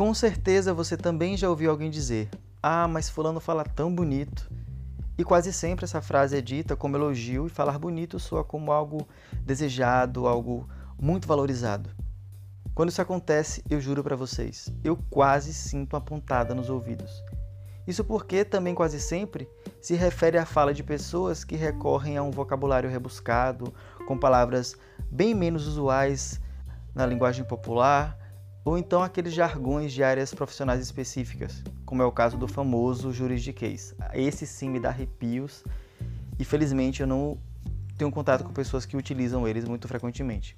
Com certeza você também já ouviu alguém dizer: Ah, mas Fulano fala tão bonito. E quase sempre essa frase é dita como elogio e falar bonito soa como algo desejado, algo muito valorizado. Quando isso acontece, eu juro para vocês, eu quase sinto uma pontada nos ouvidos. Isso porque também quase sempre se refere à fala de pessoas que recorrem a um vocabulário rebuscado, com palavras bem menos usuais na linguagem popular, ou então aqueles jargões de áreas profissionais específicas, como é o caso do famoso juridiquês. Esse sim me dá arrepios e felizmente eu não tenho contato com pessoas que utilizam eles muito frequentemente.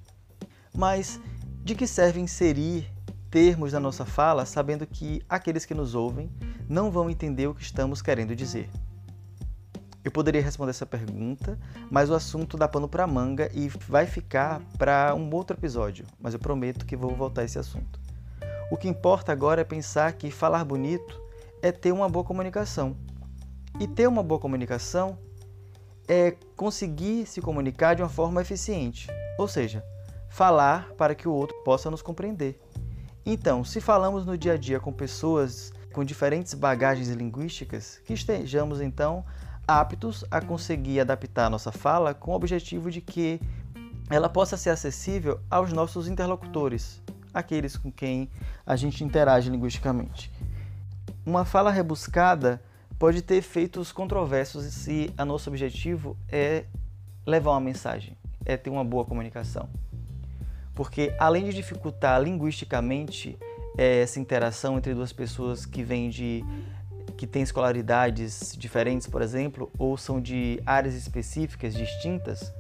Mas de que serve inserir termos na nossa fala sabendo que aqueles que nos ouvem não vão entender o que estamos querendo dizer? Eu poderia responder essa pergunta, mas o assunto dá pano para manga e vai ficar para um outro episódio, mas eu prometo que vou voltar a esse assunto. O que importa agora é pensar que falar bonito é ter uma boa comunicação. E ter uma boa comunicação é conseguir se comunicar de uma forma eficiente, ou seja, falar para que o outro possa nos compreender. Então, se falamos no dia a dia com pessoas com diferentes bagagens linguísticas, que estejamos então aptos a conseguir adaptar a nossa fala com o objetivo de que ela possa ser acessível aos nossos interlocutores, aqueles com quem a gente interage linguisticamente. Uma fala rebuscada pode ter efeitos controversos se a nosso objetivo é levar uma mensagem, é ter uma boa comunicação. Porque além de dificultar linguisticamente é, essa interação entre duas pessoas que vêm de que têm escolaridades diferentes, por exemplo, ou são de áreas específicas distintas,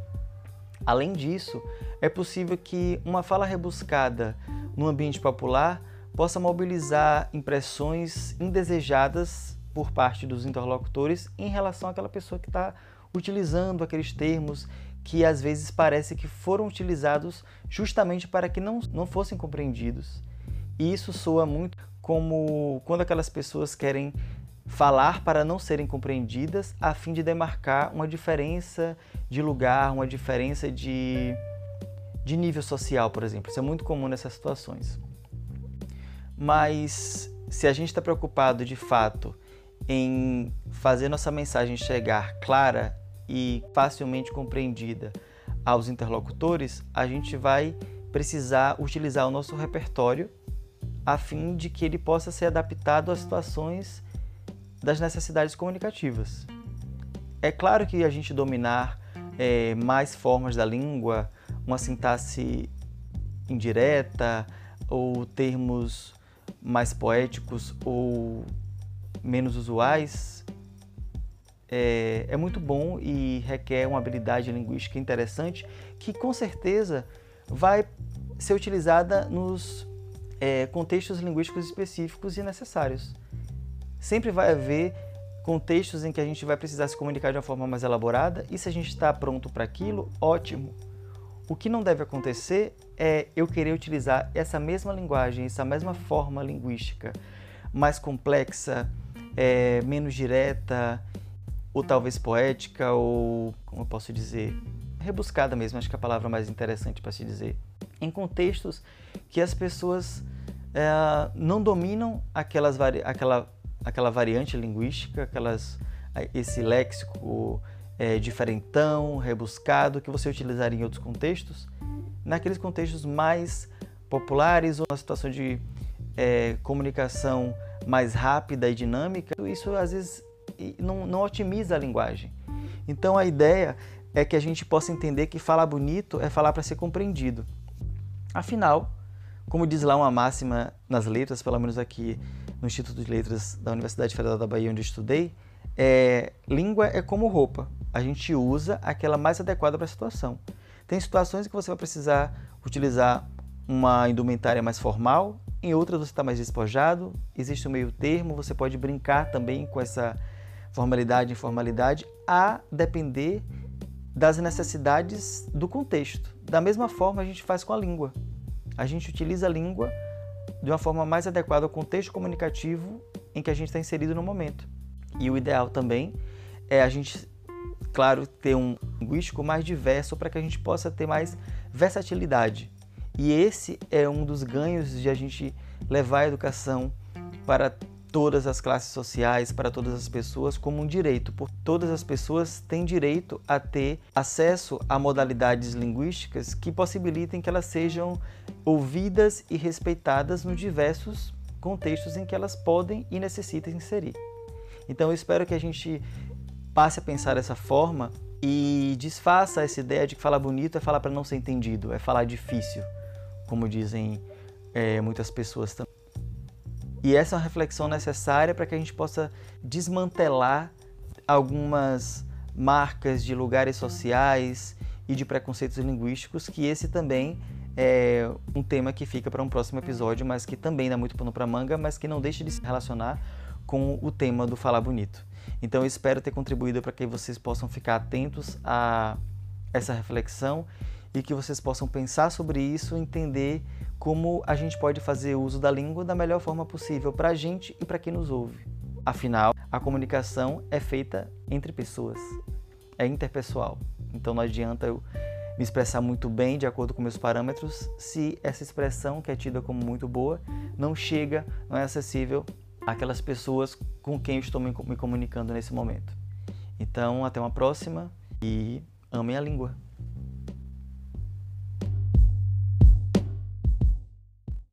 além disso, é possível que uma fala rebuscada no ambiente popular possa mobilizar impressões indesejadas por parte dos interlocutores em relação àquela pessoa que está utilizando aqueles termos que às vezes parece que foram utilizados justamente para que não, não fossem compreendidos. E isso soa muito como quando aquelas pessoas querem falar para não serem compreendidas, a fim de demarcar uma diferença de lugar, uma diferença de, de nível social, por exemplo. Isso é muito comum nessas situações. Mas se a gente está preocupado de fato em fazer nossa mensagem chegar clara e facilmente compreendida aos interlocutores, a gente vai precisar utilizar o nosso repertório a fim de que ele possa ser adaptado às situações das necessidades comunicativas. É claro que a gente dominar é, mais formas da língua, uma sintaxe indireta ou termos mais poéticos ou menos usuais, é, é, muito bom e requer uma habilidade linguística interessante que com certeza vai ser utilizada nos é, contextos linguísticos específicos e necessários. Sempre vai haver contextos em que a gente vai precisar se comunicar de uma forma mais elaborada e se a gente está pronto para aquilo, ótimo. O que não deve acontecer é eu querer utilizar essa mesma linguagem, essa mesma forma linguística mais complexa, é, menos direta, ou talvez poética, ou como eu posso dizer, rebuscada mesmo, acho que é a palavra mais interessante para se dizer, em contextos que as pessoas é, não dominam aquelas, aquela aquela variante linguística, aquelas, esse léxico é, diferentão, rebuscado, que você utilizaria em outros contextos, naqueles contextos mais populares ou na situação de é, comunicação mais rápida e dinâmica, isso às vezes não, não otimiza a linguagem. Então a ideia é que a gente possa entender que falar bonito é falar para ser compreendido. Afinal, como diz lá uma máxima nas letras, pelo menos aqui no Instituto de Letras da Universidade Federal da Bahia, onde eu estudei, é, língua é como roupa. A gente usa aquela mais adequada para a situação. Tem situações que você vai precisar utilizar uma indumentária mais formal, em outras você está mais despojado, existe um meio termo, você pode brincar também com essa formalidade e informalidade, a depender das necessidades do contexto. Da mesma forma a gente faz com a língua. A gente utiliza a língua de uma forma mais adequada ao contexto comunicativo em que a gente está inserido no momento. E o ideal também é a gente, claro, ter um linguístico mais diverso para que a gente possa ter mais versatilidade E esse é um dos ganhos de a gente levar a educação para todas as classes sociais, para todas as pessoas, como um direito. Porque todas as pessoas têm direito a ter acesso a modalidades linguísticas que possibilitem que elas sejam ouvidas e respeitadas nos diversos contextos em que elas podem e necessitam inserir. Então eu espero que a gente passe a pensar dessa forma e desfaça essa ideia de que falar bonito é falar para não ser entendido, é falar difícil, como dizem é, muitas pessoas também. E essa é uma reflexão necessária para que a gente possa desmantelar algumas marcas de lugares sociais e de preconceitos linguísticos, que esse também é um tema que fica para um próximo episódio, mas que também dá muito pano para manga, mas que não deixa de se relacionar com o tema do falar bonito. Então eu espero ter contribuído para que vocês possam ficar atentos a essa reflexão e que vocês possam pensar sobre isso, entender como a gente pode fazer uso da língua da melhor forma possível para a gente e para quem nos ouve. Afinal, a comunicação é feita entre pessoas, é interpessoal. Então não adianta eu me expressar muito bem de acordo com meus parâmetros se essa expressão, que é tida como muito boa, não chega, não é acessível àquelas pessoas com quem eu estou me comunicando nesse momento. Então, até uma próxima e amem a língua.